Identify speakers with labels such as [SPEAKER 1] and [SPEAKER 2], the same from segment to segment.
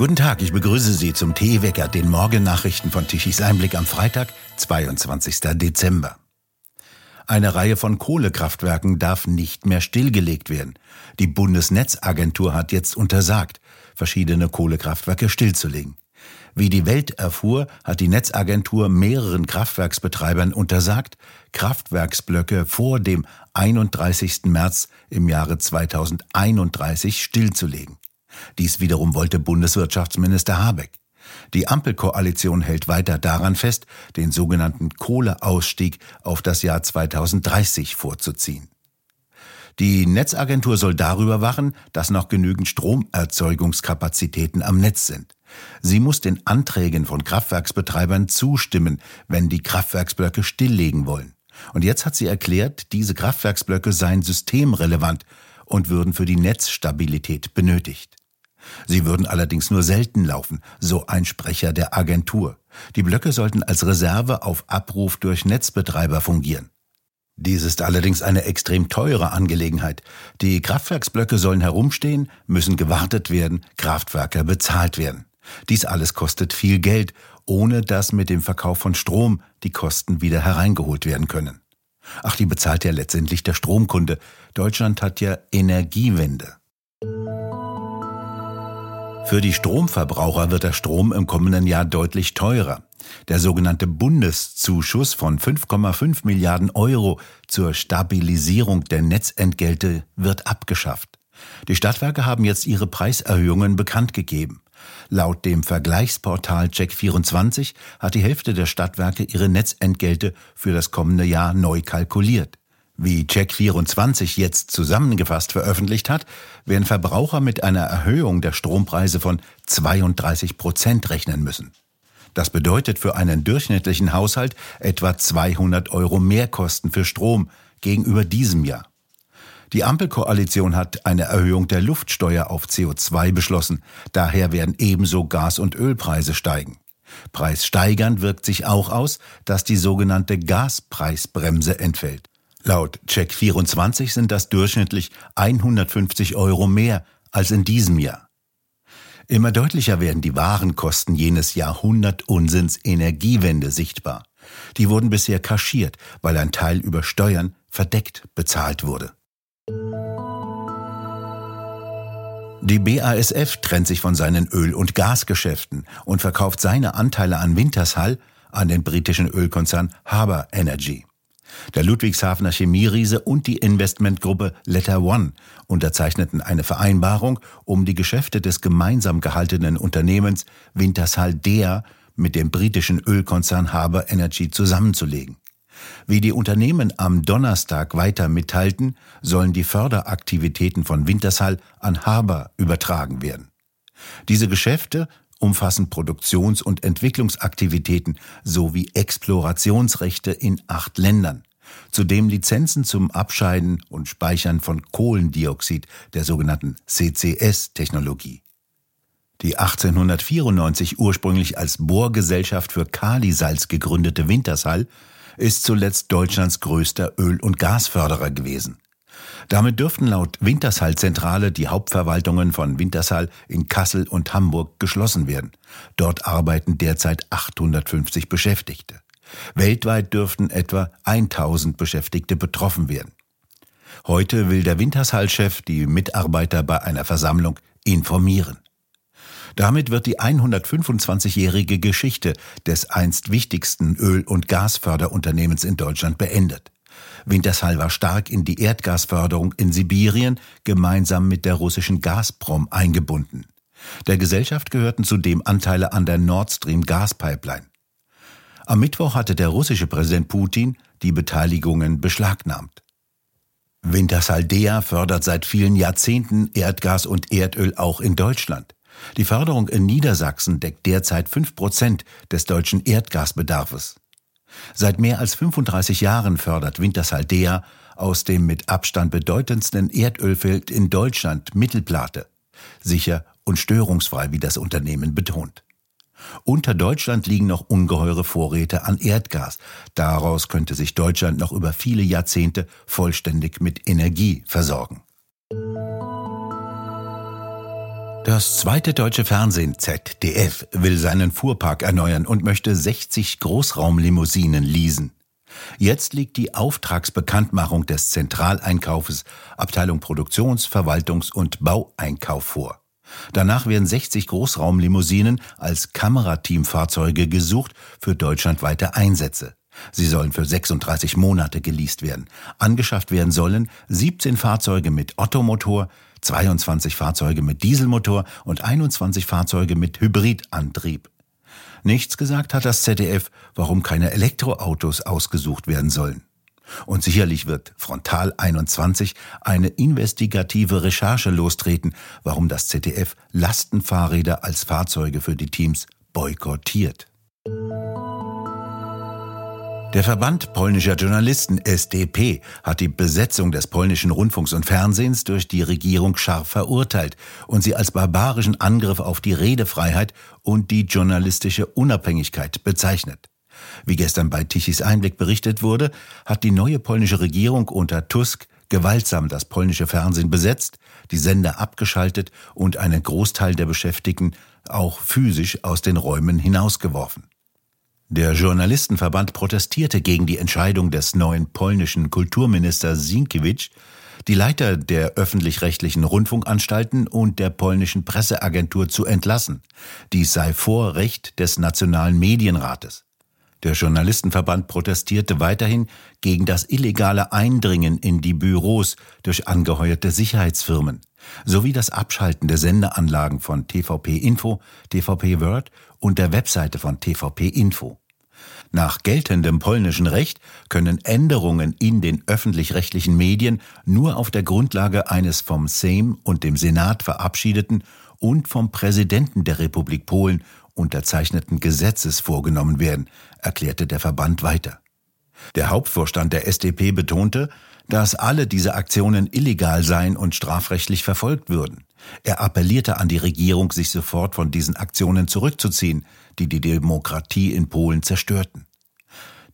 [SPEAKER 1] Guten Tag, ich begrüße Sie zum Teewecker, den Morgennachrichten von Tichys Einblick am Freitag, 22. Dezember. Eine Reihe von Kohlekraftwerken darf nicht mehr stillgelegt werden. Die Bundesnetzagentur hat jetzt untersagt, verschiedene Kohlekraftwerke stillzulegen. Wie die Welt erfuhr, hat die Netzagentur mehreren Kraftwerksbetreibern untersagt, Kraftwerksblöcke vor dem 31. März im Jahre 2031 stillzulegen. Dies wiederum wollte Bundeswirtschaftsminister Habeck. Die Ampelkoalition hält weiter daran fest, den sogenannten Kohleausstieg auf das Jahr 2030 vorzuziehen. Die Netzagentur soll darüber wachen, dass noch genügend Stromerzeugungskapazitäten am Netz sind. Sie muss den Anträgen von Kraftwerksbetreibern zustimmen, wenn die Kraftwerksblöcke stilllegen wollen. Und jetzt hat sie erklärt, diese Kraftwerksblöcke seien systemrelevant und würden für die Netzstabilität benötigt. Sie würden allerdings nur selten laufen, so ein Sprecher der Agentur. Die Blöcke sollten als Reserve auf Abruf durch Netzbetreiber fungieren. Dies ist allerdings eine extrem teure Angelegenheit. Die Kraftwerksblöcke sollen herumstehen, müssen gewartet werden, Kraftwerker bezahlt werden. Dies alles kostet viel Geld, ohne dass mit dem Verkauf von Strom die Kosten wieder hereingeholt werden können. Ach, die bezahlt ja letztendlich der Stromkunde. Deutschland hat ja Energiewende. Für die Stromverbraucher wird der Strom im kommenden Jahr deutlich teurer. Der sogenannte Bundeszuschuss von 5,5 Milliarden Euro zur Stabilisierung der Netzentgelte wird abgeschafft. Die Stadtwerke haben jetzt ihre Preiserhöhungen bekannt gegeben. Laut dem Vergleichsportal Check24 hat die Hälfte der Stadtwerke ihre Netzentgelte für das kommende Jahr neu kalkuliert. Wie Check24 jetzt zusammengefasst veröffentlicht hat, werden Verbraucher mit einer Erhöhung der Strompreise von 32 Prozent rechnen müssen. Das bedeutet für einen durchschnittlichen Haushalt etwa 200 Euro Mehrkosten für Strom gegenüber diesem Jahr. Die Ampelkoalition hat eine Erhöhung der Luftsteuer auf CO2 beschlossen. Daher werden ebenso Gas- und Ölpreise steigen. Preissteigernd wirkt sich auch aus, dass die sogenannte Gaspreisbremse entfällt. Laut Check24 sind das durchschnittlich 150 Euro mehr als in diesem Jahr. Immer deutlicher werden die Warenkosten jenes Jahrhundertunsinns Energiewende sichtbar. Die wurden bisher kaschiert, weil ein Teil über Steuern verdeckt bezahlt wurde. Die BASF trennt sich von seinen Öl- und Gasgeschäften und verkauft seine Anteile an Wintershall an den britischen Ölkonzern Harbour Energy. Der Ludwigshafener Chemieriese und die Investmentgruppe Letter One unterzeichneten eine Vereinbarung, um die Geschäfte des gemeinsam gehaltenen Unternehmens Wintershall Dea mit dem britischen Ölkonzern Harbour Energy zusammenzulegen. Wie die Unternehmen am Donnerstag weiter mitteilten, sollen die Förderaktivitäten von Wintershall an Harbour übertragen werden. Diese Geschäfte umfassen Produktions- und Entwicklungsaktivitäten sowie Explorationsrechte in acht Ländern. Zudem Lizenzen zum Abscheiden und Speichern von Kohlendioxid der sogenannten CCS-Technologie. Die 1894 ursprünglich als Bohrgesellschaft für Kalisalz gegründete Wintershall ist zuletzt Deutschlands größter Öl- und Gasförderer gewesen. Damit dürften laut Wintershall-Zentrale die Hauptverwaltungen von Wintershall in Kassel und Hamburg geschlossen werden. Dort arbeiten derzeit 850 Beschäftigte. Weltweit dürften etwa 1000 Beschäftigte betroffen werden. Heute will der Wintershall-Chef die Mitarbeiter bei einer Versammlung informieren. Damit wird die 125-jährige Geschichte des einst wichtigsten Öl- und Gasförderunternehmens in Deutschland beendet. Wintershall war stark in die Erdgasförderung in Sibirien gemeinsam mit der russischen Gazprom eingebunden. Der Gesellschaft gehörten zudem Anteile an der Nord Stream Gaspipeline. Am Mittwoch hatte der russische Präsident Putin die Beteiligungen beschlagnahmt. Wintershall Dea fördert seit vielen Jahrzehnten Erdgas und Erdöl auch in Deutschland. Die Förderung in Niedersachsen deckt derzeit fünf Prozent des deutschen Erdgasbedarfs. Seit mehr als 35 Jahren fördert Wintershaldea aus dem mit Abstand bedeutendsten Erdölfeld in Deutschland Mittelplate. Sicher und störungsfrei, wie das Unternehmen betont. Unter Deutschland liegen noch ungeheure Vorräte an Erdgas. Daraus könnte sich Deutschland noch über viele Jahrzehnte vollständig mit Energie versorgen. Das zweite deutsche Fernsehen ZDF will seinen Fuhrpark erneuern und möchte 60 Großraumlimousinen leasen. Jetzt liegt die Auftragsbekanntmachung des Zentraleinkaufes Abteilung Produktions-, Verwaltungs- und Baueinkauf vor. Danach werden 60 Großraumlimousinen als Kamerateamfahrzeuge gesucht für deutschlandweite Einsätze. Sie sollen für 36 Monate geleast werden. Angeschafft werden sollen 17 Fahrzeuge mit Ottomotor, 22 Fahrzeuge mit Dieselmotor und 21 Fahrzeuge mit Hybridantrieb. Nichts gesagt hat das ZDF, warum keine Elektroautos ausgesucht werden sollen. Und sicherlich wird Frontal 21 eine investigative Recherche lostreten, warum das ZDF Lastenfahrräder als Fahrzeuge für die Teams boykottiert. Der Verband polnischer Journalisten SDP hat die Besetzung des polnischen Rundfunks und Fernsehens durch die Regierung scharf verurteilt und sie als barbarischen Angriff auf die Redefreiheit und die journalistische Unabhängigkeit bezeichnet. Wie gestern bei Tichys Einblick berichtet wurde, hat die neue polnische Regierung unter Tusk gewaltsam das polnische Fernsehen besetzt, die Sender abgeschaltet und einen Großteil der Beschäftigten auch physisch aus den Räumen hinausgeworfen. Der Journalistenverband protestierte gegen die Entscheidung des neuen polnischen Kulturministers Sienkiewicz, die Leiter der öffentlich-rechtlichen Rundfunkanstalten und der polnischen Presseagentur zu entlassen. Dies sei Vorrecht des Nationalen Medienrates. Der Journalistenverband protestierte weiterhin gegen das illegale Eindringen in die Büros durch angeheuerte Sicherheitsfirmen sowie das Abschalten der Sendeanlagen von TVP Info, TVP Word und der Webseite von TVP Info. Nach geltendem polnischen Recht können Änderungen in den öffentlich-rechtlichen Medien nur auf der Grundlage eines vom Sejm und dem Senat verabschiedeten und vom Präsidenten der Republik Polen unterzeichneten Gesetzes vorgenommen werden, erklärte der Verband weiter. Der Hauptvorstand der SDP betonte, dass alle diese Aktionen illegal seien und strafrechtlich verfolgt würden. Er appellierte an die Regierung, sich sofort von diesen Aktionen zurückzuziehen, die die Demokratie in Polen zerstörten.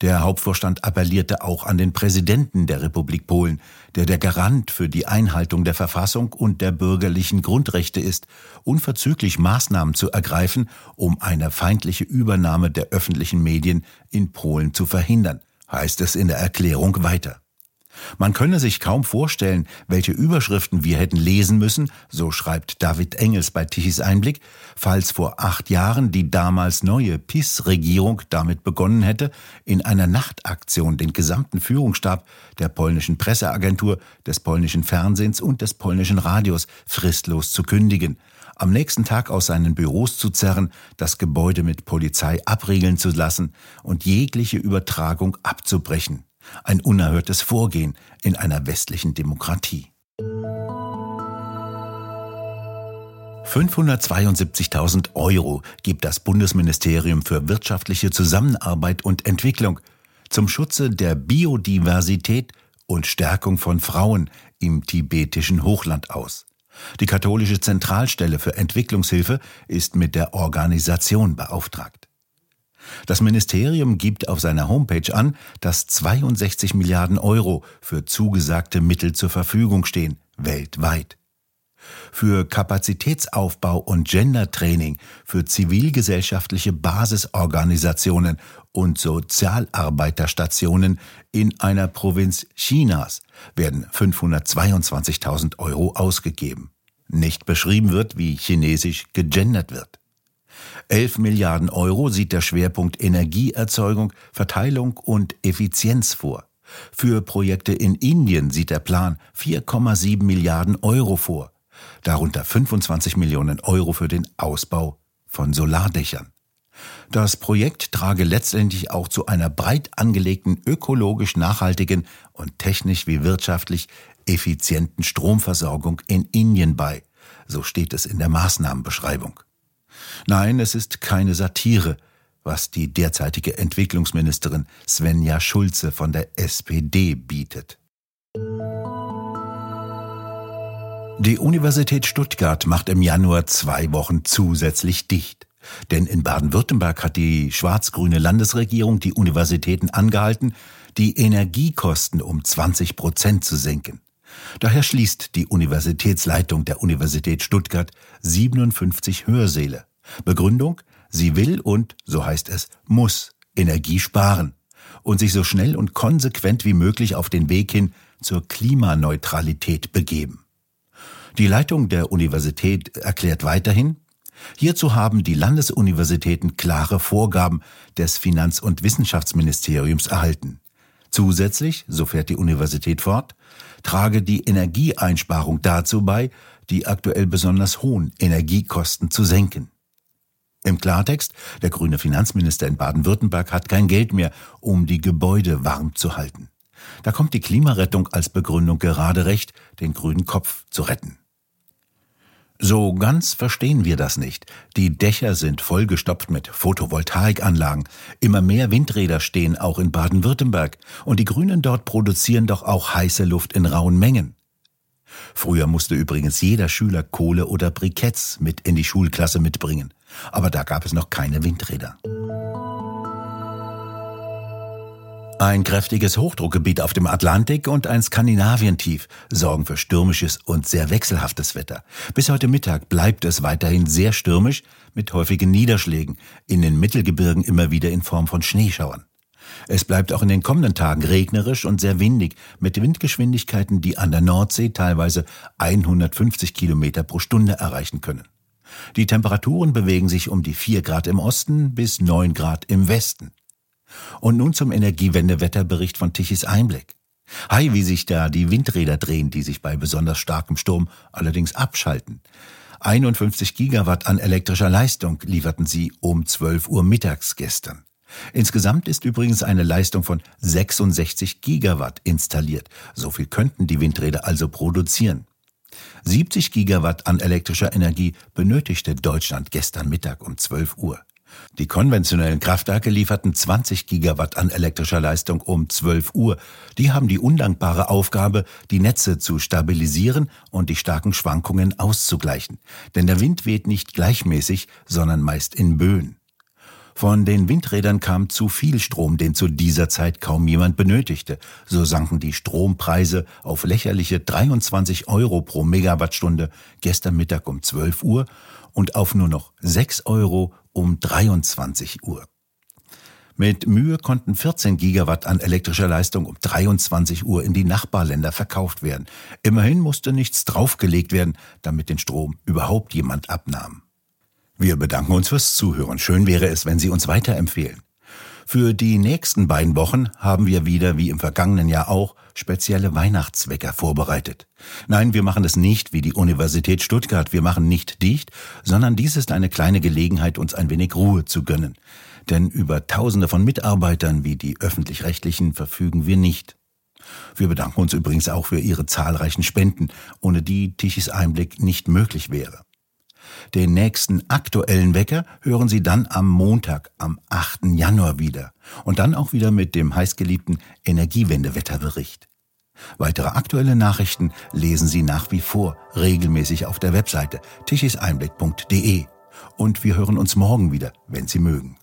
[SPEAKER 1] Der Hauptvorstand appellierte auch an den Präsidenten der Republik Polen, der der Garant für die Einhaltung der Verfassung und der bürgerlichen Grundrechte ist, unverzüglich Maßnahmen zu ergreifen, um eine feindliche Übernahme der öffentlichen Medien in Polen zu verhindern, heißt es in der Erklärung weiter. Man könne sich kaum vorstellen, welche Überschriften wir hätten lesen müssen, so schreibt David Engels bei Tichys Einblick, falls vor acht Jahren die damals neue PiS-Regierung damit begonnen hätte, in einer Nachtaktion den gesamten Führungsstab der polnischen Presseagentur, des polnischen Fernsehens und des polnischen Radios fristlos zu kündigen, am nächsten Tag aus seinen Büros zu zerren, das Gebäude mit Polizei abriegeln zu lassen und jegliche Übertragung abzubrechen. Ein unerhörtes Vorgehen in einer westlichen Demokratie. 572.000 Euro gibt das Bundesministerium für wirtschaftliche Zusammenarbeit und Entwicklung zum Schutze der Biodiversität und Stärkung von Frauen im tibetischen Hochland aus. Die katholische Zentralstelle für Entwicklungshilfe ist mit der Organisation beauftragt. Das Ministerium gibt auf seiner Homepage an, dass 62 Milliarden Euro für zugesagte Mittel zur Verfügung stehen, weltweit. Für Kapazitätsaufbau und Gendertraining für zivilgesellschaftliche Basisorganisationen und Sozialarbeiterstationen in einer Provinz Chinas werden 522.000 Euro ausgegeben. Nicht beschrieben wird, wie chinesisch gegendert wird. 11 Milliarden Euro sieht der Schwerpunkt Energieerzeugung, Verteilung und Effizienz vor. Für Projekte in Indien sieht der Plan 4,7 Milliarden Euro vor, darunter 25 Millionen Euro für den Ausbau von Solardächern. Das Projekt trage letztendlich auch zu einer breit angelegten ökologisch nachhaltigen und technisch wie wirtschaftlich effizienten Stromversorgung in Indien bei, so steht es in der Maßnahmenbeschreibung. Nein, es ist keine Satire, was die derzeitige Entwicklungsministerin Svenja Schulze von der SPD bietet. Die Universität Stuttgart macht im Januar zwei Wochen zusätzlich dicht. Denn in Baden-Württemberg hat die schwarz-grüne Landesregierung die Universitäten angehalten, die Energiekosten um 20 Prozent zu senken. Daher schließt die Universitätsleitung der Universität Stuttgart 57 Hörsäle. Begründung, sie will und, so heißt es, muss Energie sparen und sich so schnell und konsequent wie möglich auf den Weg hin zur Klimaneutralität begeben. Die Leitung der Universität erklärt weiterhin, Hierzu haben die Landesuniversitäten klare Vorgaben des Finanz- und Wissenschaftsministeriums erhalten. Zusätzlich, so fährt die Universität fort, trage die Energieeinsparung dazu bei, die aktuell besonders hohen Energiekosten zu senken. Im Klartext, der grüne Finanzminister in Baden-Württemberg hat kein Geld mehr, um die Gebäude warm zu halten. Da kommt die Klimarettung als Begründung gerade recht, den grünen Kopf zu retten. So ganz verstehen wir das nicht. Die Dächer sind vollgestopft mit Photovoltaikanlagen. Immer mehr Windräder stehen auch in Baden-Württemberg. Und die Grünen dort produzieren doch auch heiße Luft in rauen Mengen. Früher musste übrigens jeder Schüler Kohle oder Briketts mit in die Schulklasse mitbringen. Aber da gab es noch keine Windräder. Ein kräftiges Hochdruckgebiet auf dem Atlantik und ein Skandinavientief sorgen für stürmisches und sehr wechselhaftes Wetter. Bis heute Mittag bleibt es weiterhin sehr stürmisch mit häufigen Niederschlägen, in den Mittelgebirgen immer wieder in Form von Schneeschauern. Es bleibt auch in den kommenden Tagen regnerisch und sehr windig mit Windgeschwindigkeiten, die an der Nordsee teilweise 150 Kilometer pro Stunde erreichen können. Die Temperaturen bewegen sich um die 4 Grad im Osten bis 9 Grad im Westen. Und nun zum Energiewende-Wetterbericht von Tichys Einblick. Hi, wie sich da die Windräder drehen, die sich bei besonders starkem Sturm allerdings abschalten. 51 Gigawatt an elektrischer Leistung lieferten sie um 12 Uhr mittags gestern. Insgesamt ist übrigens eine Leistung von 66 Gigawatt installiert. So viel könnten die Windräder also produzieren. 70 Gigawatt an elektrischer Energie benötigte Deutschland gestern Mittag um 12 Uhr. Die konventionellen Kraftwerke lieferten 20 Gigawatt an elektrischer Leistung um 12 Uhr. Die haben die undankbare Aufgabe, die Netze zu stabilisieren und die starken Schwankungen auszugleichen. Denn der Wind weht nicht gleichmäßig, sondern meist in Böen. Von den Windrädern kam zu viel Strom, den zu dieser Zeit kaum jemand benötigte. So sanken die Strompreise auf lächerliche 23 Euro pro Megawattstunde gestern Mittag um 12 Uhr und auf nur noch 6 Euro um 23 Uhr. Mit Mühe konnten 14 Gigawatt an elektrischer Leistung um 23 Uhr in die Nachbarländer verkauft werden. Immerhin musste nichts draufgelegt werden, damit den Strom überhaupt jemand abnahm. Wir bedanken uns fürs Zuhören. Schön wäre es, wenn Sie uns weiterempfehlen. Für die nächsten beiden Wochen haben wir wieder, wie im vergangenen Jahr auch, spezielle Weihnachtswecker vorbereitet. Nein, wir machen es nicht wie die Universität Stuttgart. Wir machen nicht dicht, sondern dies ist eine kleine Gelegenheit, uns ein wenig Ruhe zu gönnen. Denn über Tausende von Mitarbeitern wie die öffentlich-rechtlichen verfügen wir nicht. Wir bedanken uns übrigens auch für Ihre zahlreichen Spenden, ohne die Tichys Einblick nicht möglich wäre. Den nächsten aktuellen Wecker hören Sie dann am Montag, am 8. Januar wieder. Und dann auch wieder mit dem heißgeliebten Energiewendewetterbericht. Weitere aktuelle Nachrichten lesen Sie nach wie vor regelmäßig auf der Webseite tischiseinblick.de. Und wir hören uns morgen wieder, wenn Sie mögen.